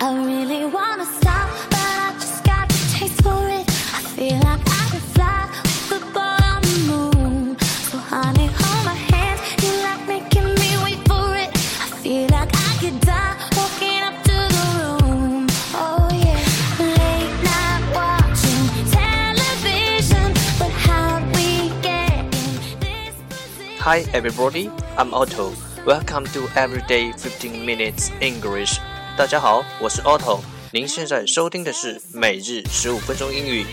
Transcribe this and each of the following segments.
I really wanna stop, but I just got the taste for it. I feel like I could fly with the on the moon. So honey, hold my hand. You like making me wait for it. I feel like I could die walking up to the room. Oh yeah, late night watching television, but how we get in this position? Hi everybody, I'm Otto. Welcome to Everyday 15 Minutes English. 大家好，我是 Otto。您现在收听的是每日十五分钟英语。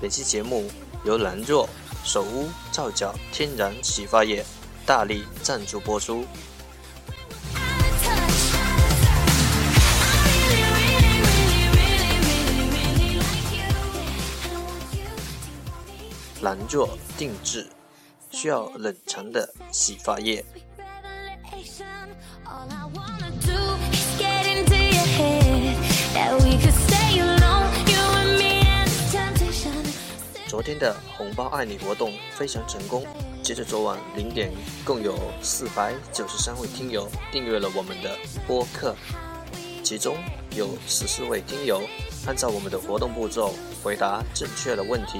本期节目由兰若手屋皂角天然洗发液大力赞助播出。难做定制，需要冷藏的洗发液。昨天的红包爱你活动非常成功，截至昨晚零点，共有四百九十三位听友订阅了我们的播客，其中有十四位听友按照我们的活动步骤回答正确的问题，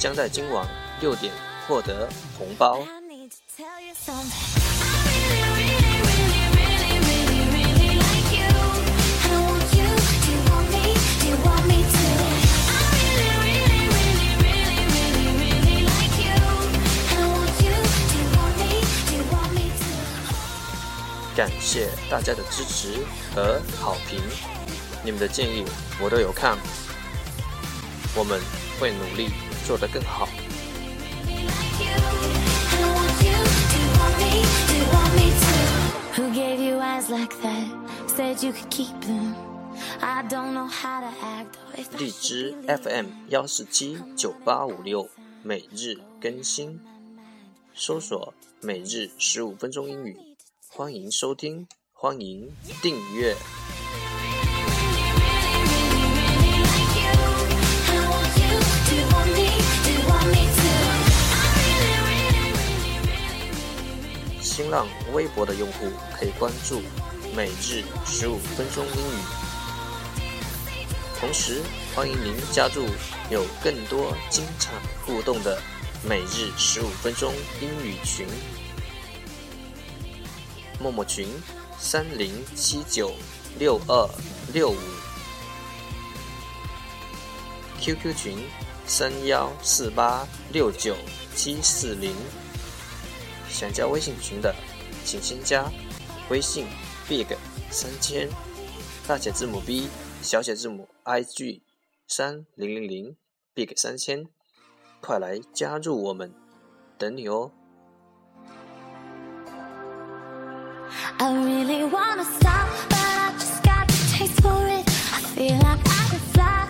将在今晚六点获得红包。感谢大家的支持和好评你们的建议我都有看我们会努力做得更好。荔枝 fm 幺四七九八五六每日更新。搜索每日十五分钟英语欢迎收听欢迎订阅。新浪微博的用户可以关注“每日十五分钟英语”，同时欢迎您加入有更多精彩互动的“每日十五分钟英语群”。陌陌群三零七九六二六五，QQ 群三幺四八六九七四零。想加微信群的，请先加微信 big 三千，大写字母 B，小写字母 I G 三零零零 big 三千，快来加入我们，等你哦。I really wanna stop, but I just got the taste for it. I feel like I could fly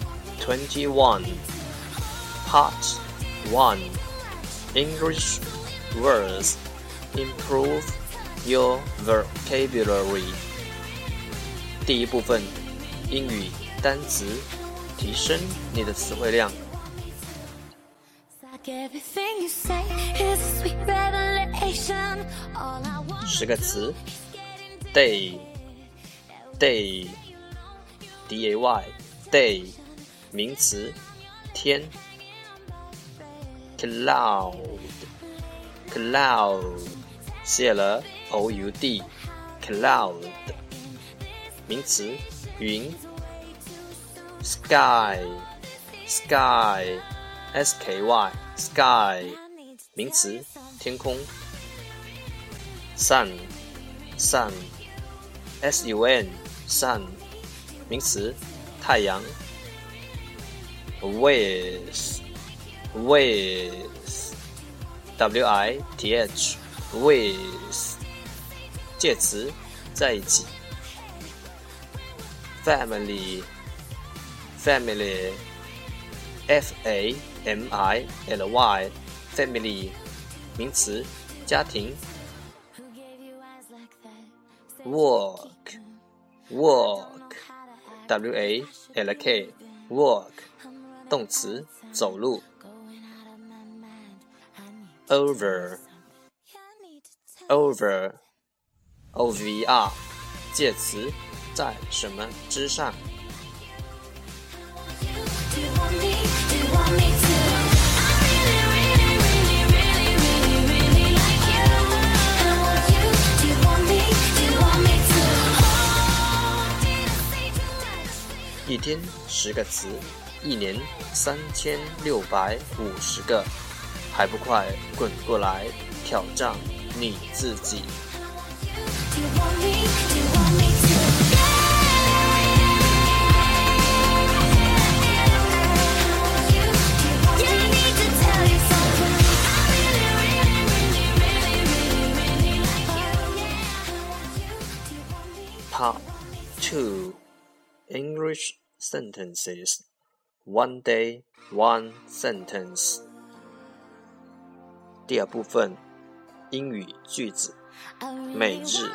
21, Part 1 English words. Improve your vocabulary. 第一部分，英语单词，提升你的词汇量。 It's like everything you say is a sweet revelation. All I want 十个词 is get into day day d a y day 名词天 cloud cloud 谢了 O U D cloud 名词云 sky sky S K Y sky 名词天空 sun sun S U N sun 名词太阳。with with w i t h with 介词，在一起。family family f a m i l y family 名词，家庭。walk walk w a l k walk 动词，走路。over，over，over，介词，在什么之上？一天十个词，一年三千六百五十个，还不快滚过来挑战你自己！Part two English sentences. One day, one sentence. 第二部分，英语句子，每日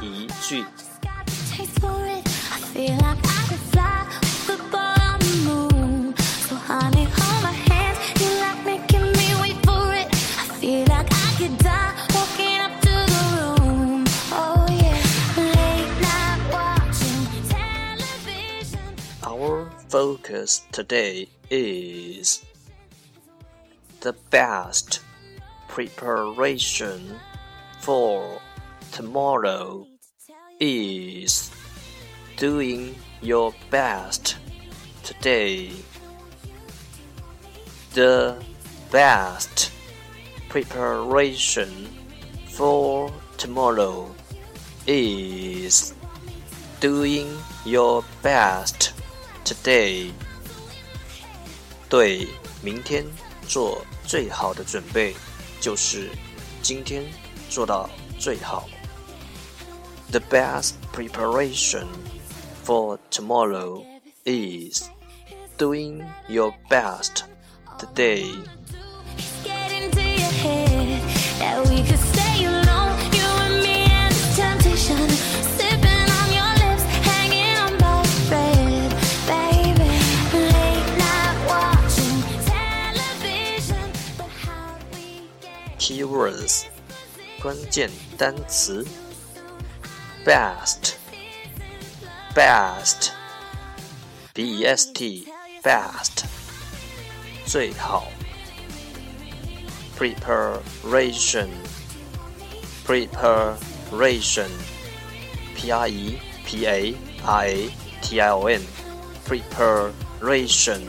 一句。Focus today is the best preparation for tomorrow is doing your best today. The best preparation for tomorrow is doing your best Today，对明天做最好的准备，就是今天做到最好。The best preparation for tomorrow is doing your best today. 关键单词 best best b e s t best 最好 preparation preparation p r e p a r a t i o n preparation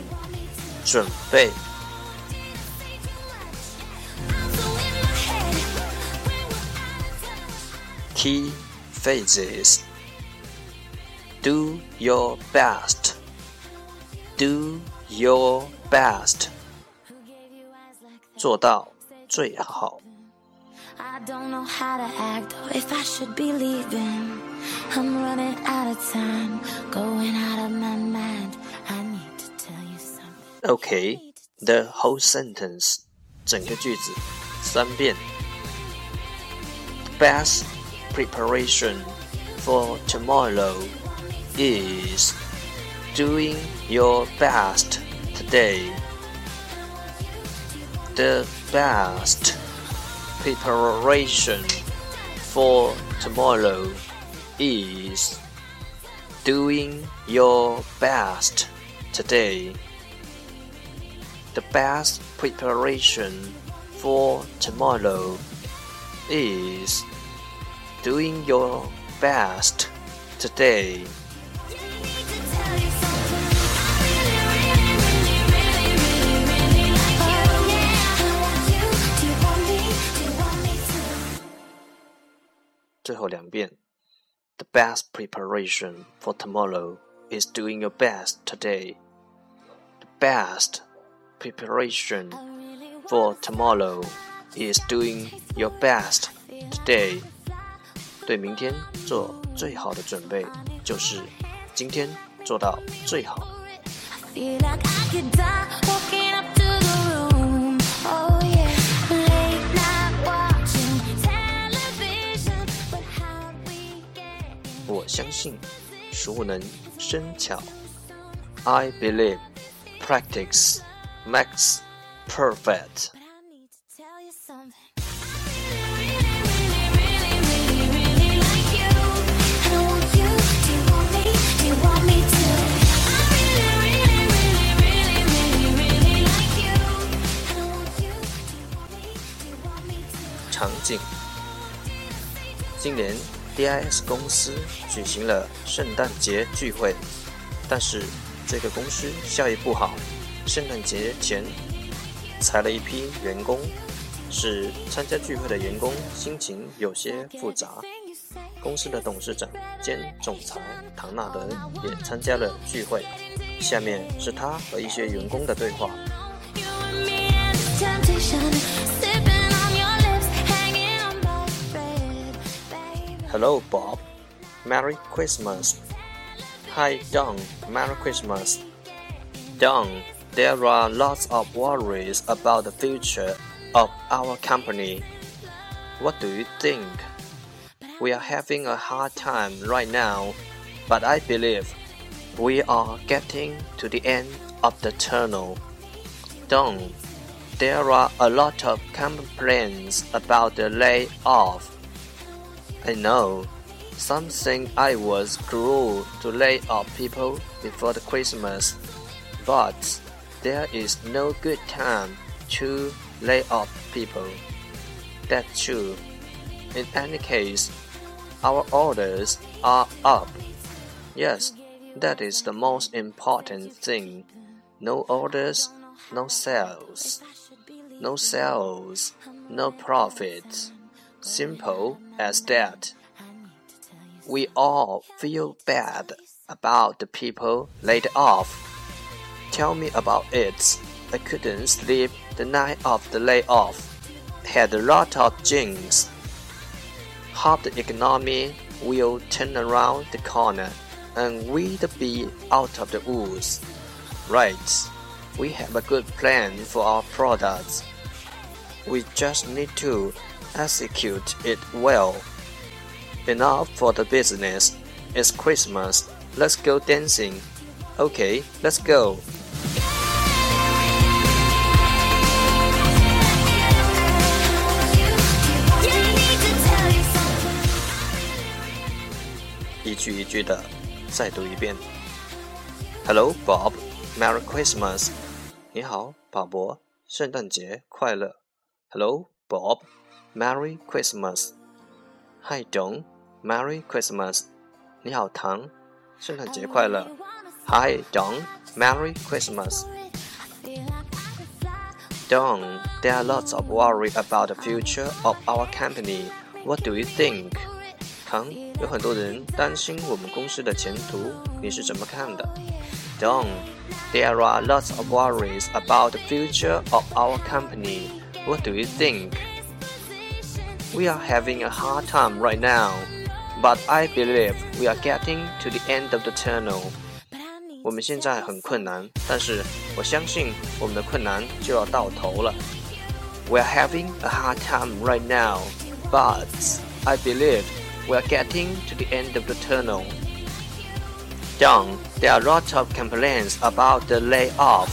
准备 key phases. Do your best. Do your best. 做到最好。I don't know how to act or if I should be leaving. I'm running out of time, going out of my mind. I need to tell you something. Okay, the whole sentence. 整个句子三遍。Best preparation for tomorrow is doing your best today. The best preparation for tomorrow is doing your best today. The best preparation for tomorrow is doing your best today. The best preparation for tomorrow is doing your best today. The best preparation for tomorrow is doing your best today. 对明天做最好的准备就是今天做到最好我相信，熟能生巧。I believe practice makes perfect. 今年 DIS 公司举行了圣诞节聚会，但是这个公司效益不好，圣诞节前裁了一批员工，使参加聚会的员工心情有些复杂。公司的董事长兼总裁唐纳德也参加了聚会。下面是他和一些员工的对话。Hello, Bob. Merry Christmas. Hi, Don. Merry Christmas. Don, there are lots of worries about the future of our company. What do you think? We are having a hard time right now, but I believe we are getting to the end of the tunnel. Don, there are a lot of complaints about the layoff. I know. Some think I was cruel to lay off people before the Christmas, but there is no good time to lay off people. That's true. In any case, our orders are up. Yes, that is the most important thing. No orders, no sales. No sales, no profit. Simple as that. We all feel bad about the people laid off. Tell me about it. I couldn't sleep the night of the layoff. Had a lot of jinx. How the economy will turn around the corner and we'd be out of the woods. Right. We have a good plan for our products. We just need to execute it well. Enough for the business. It's Christmas. Let's go dancing. Okay, let's go. You need to tell you something. 一句一句的再读一遍。Hello, Bob. Merry Christmas. 你好，保博，圣诞节快乐。Hello, Bob. Merry Christmas. Hi, Don. Merry Christmas. 你好，唐。圣诞节快乐。Hi, Don. Merry Christmas. Don, there are lots of worry about the future of our company. What do you think? 唐，有很多人担心我们公司的前途，你是怎么看的？Don, there are lots of worries about the future of our company. What do you think? We are having a hard time right now, but I believe we are getting to the end of the tunnel. 我们现在很困难，但是我相信我们的困难就要到头了。We are having a hard time right now, but I believe we are getting to the end of the tunnel. Don, there are lots of complaints about the layoff.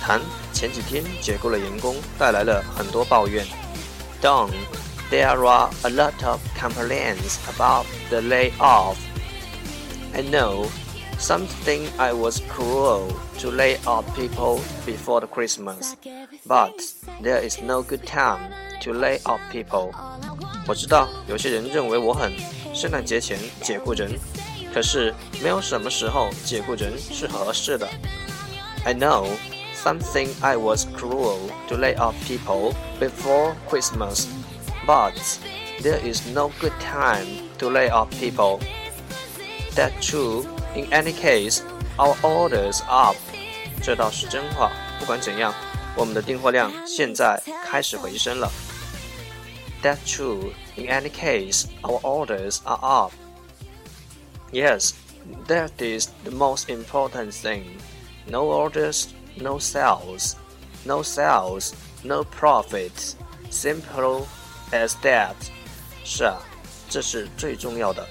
谈前几天解雇了员工，带来了很多抱怨。Don. there are a lot of complaints about the layoff. I know. Some think I was cruel to lay off people before the Christmas, but there is no good time to lay off people. 我知道有些人认为我很圣诞节前解雇人，可是没有什么时候解雇人是合适的。I know some think I was cruel to lay off people before Christmas, but there is no good time to lay off people. That's true. In any case, our orders are up. 这倒是真话。不管怎样，我们的订货量现在开始回升了。That's true. In any case, our orders are up. Yes, that is the most important thing. No orders, no sales. No sales, no profits. Simple as that. 是啊，这是最重要的。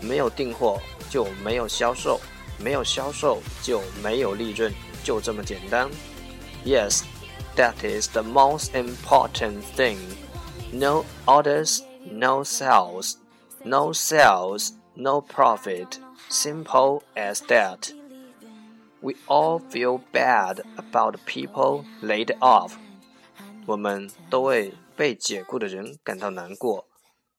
没有订货就没有销售，没有销售就没有利润，就这么简单。Yes, that is the most important thing. No orders, no sales. No sales, no profit. Simple as that. We all feel bad about the people laid off. 我们都为 被解雇的人感到难过。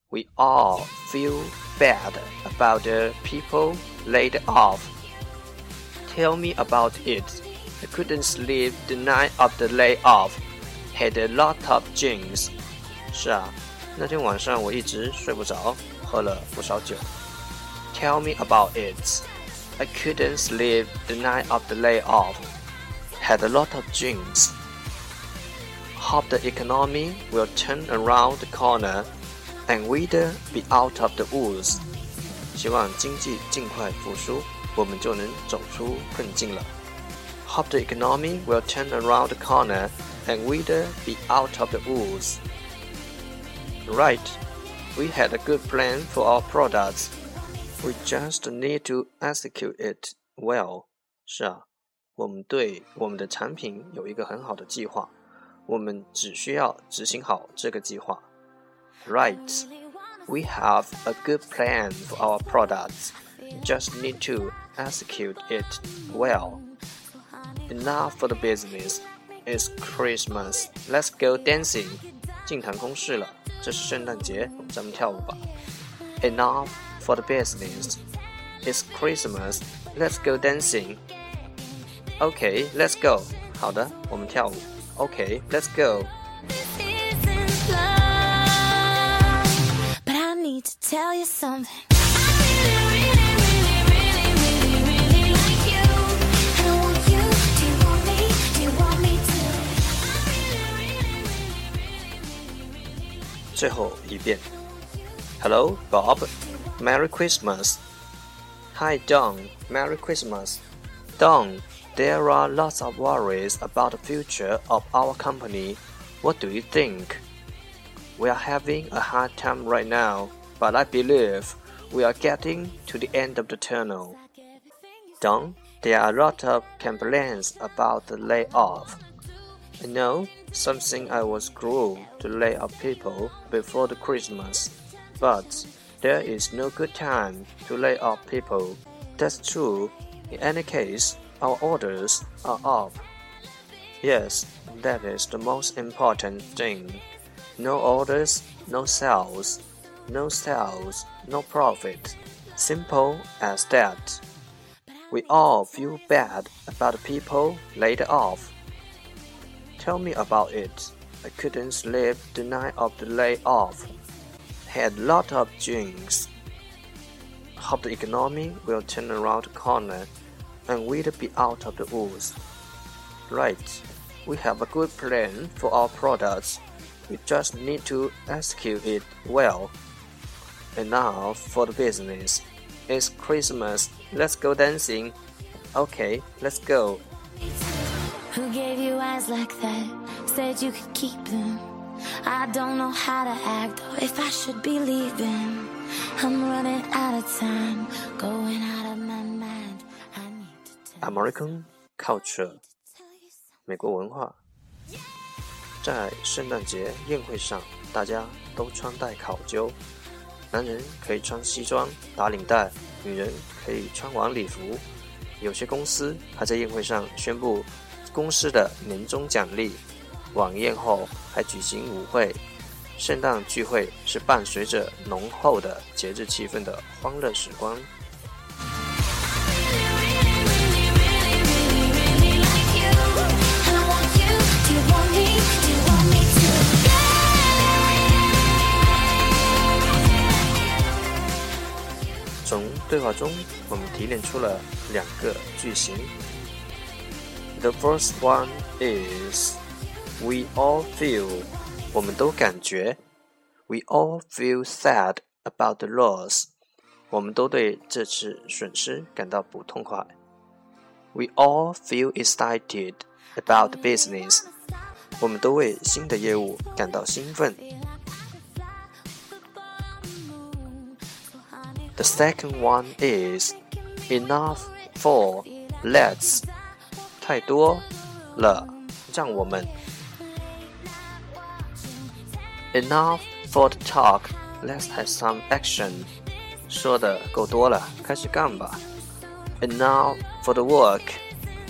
We all feel bad about the people laid off. Tell me about it. I couldn't sleep the night of the layoff. Had a lot of drinks. 是啊，那天晚上我一直睡不着，喝了不少酒。Tell me about it. I couldn't sleep the night of the layoff. Had a lot of drinks. Hope the economy will turn around the corner and we'd be out of the woods. 希望经济尽快复苏，我们就能走出困境了。Hope the economy will turn around the corner and we'd be out of the woods. Right, we had a good plan for our products. We just need to execute it well. 是啊，我们对我们的产品有一个很好的计划， 我们只需要执行好这个计划。Right, we have a good plan for our products. Just need to execute it well. Enough for the business. It's Christmas. Let's go dancing. 净谈公事了，这是圣诞节，咱们跳舞吧。Enough for the business. It's Christmas. Let's go dancing. Okay, let's go. 好的，我们跳舞。 Okay, let's go. Hello, Bob. Merry Christmas. Hi, Don. Merry Christmas. Don, there are lots of worries about the future of our company. What do you think? We are having a hard time right now, but I believe we are getting to the end of the tunnel. Don, there are a lot of complaints about the layoff. I know something I was cruel to lay off people before the Christmas, but there is no good time to lay off people. That's true. In any case, our orders are up. Yes, that is the most important thing. No orders, no sales. No sales, no profit. Simple as that. We all feel bad about people laid off. Tell me about it. I couldn't sleep the night of the layoff. Had lot of drinks. Hope the economy will turn around the corner and we'll be out of the woods. Right, we have a good plan for our products. We just need to execute it well. And now for the business. It's Christmas. Let's go dancing. Okay, let's go. Who gave you eyes like that? Said you could keep them. I don't know how to act or if I should be leaving. I'm running out of time, going out of American culture. 美国文化，在圣诞节宴会上，大家都穿戴考究。男人可以穿西装打领带，女人可以穿晚礼服。有些公司还在宴会上宣布公司的年终奖励。晚宴后还举行舞会。圣诞聚会是伴随着浓厚的节日气氛的欢乐时光。中，我们提炼出了两个句型。The first one is We all feel，我们都感觉。We all feel sad about the loss，我们都对这次损失感到不痛快。We all feel excited about the business，我们都为新的业务感到兴奋。The second one is enough for let's，太多了，让我们 enough for the talk. Let's have some action. 说的够多了，开始干吧。Enough for the work.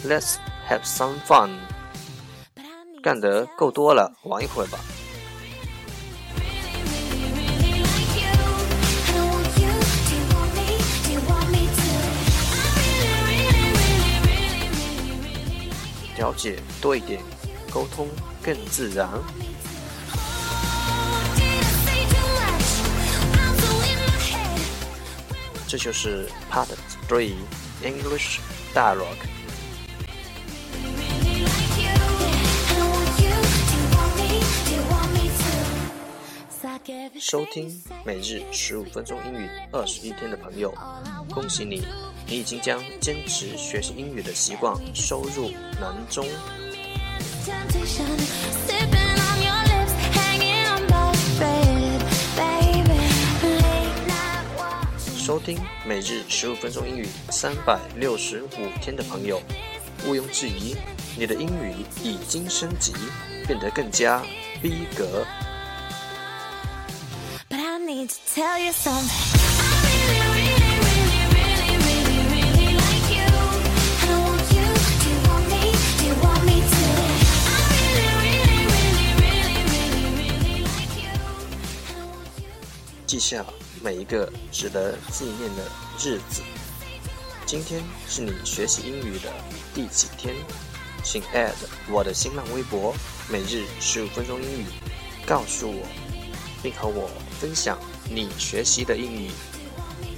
Let's have some fun. 干得够多了，玩一会儿吧。 了解多一点，沟通更自然。这就是 Part Three English Dialogue。收听每日十五分钟英语二十一天的朋友，恭喜你，你已经将坚持学习英语的习惯收入囊中。收听每日十五分钟英语三百六十五天的朋友，毋庸置疑，你的英语已经升级，变得更加逼格。记下每一个值得纪念的日子。今天是你学习英语的第几天？请 add 我的新浪微博“每日十五分钟英语”，告诉我，并和我分享你学习的英语。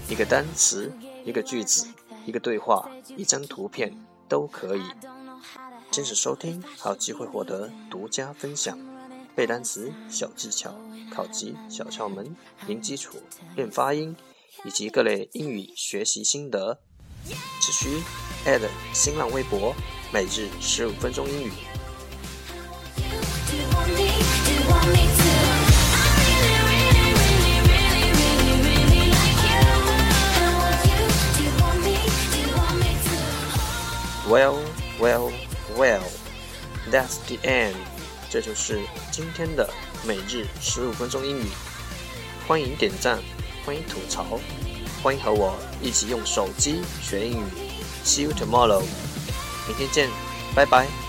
一个单词、一个句子、一个对话、一张图片都可以。坚持收听，还有机会获得独家分享。背单词小技巧、考级小窍门、零基础练发音，以及各类英语学习心得，只需 add 新浪微博“每日十五分钟英语”。Well, well, well, that's the end. 这就是今天的每日十五分钟英语。欢迎点赞，欢迎吐槽，欢迎和我一起用手机学英语。See you tomorrow，明天见，拜拜。